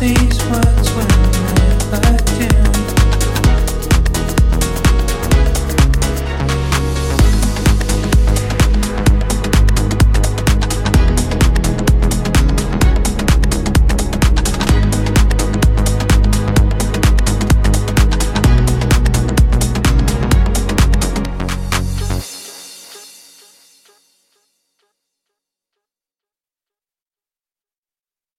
these words when I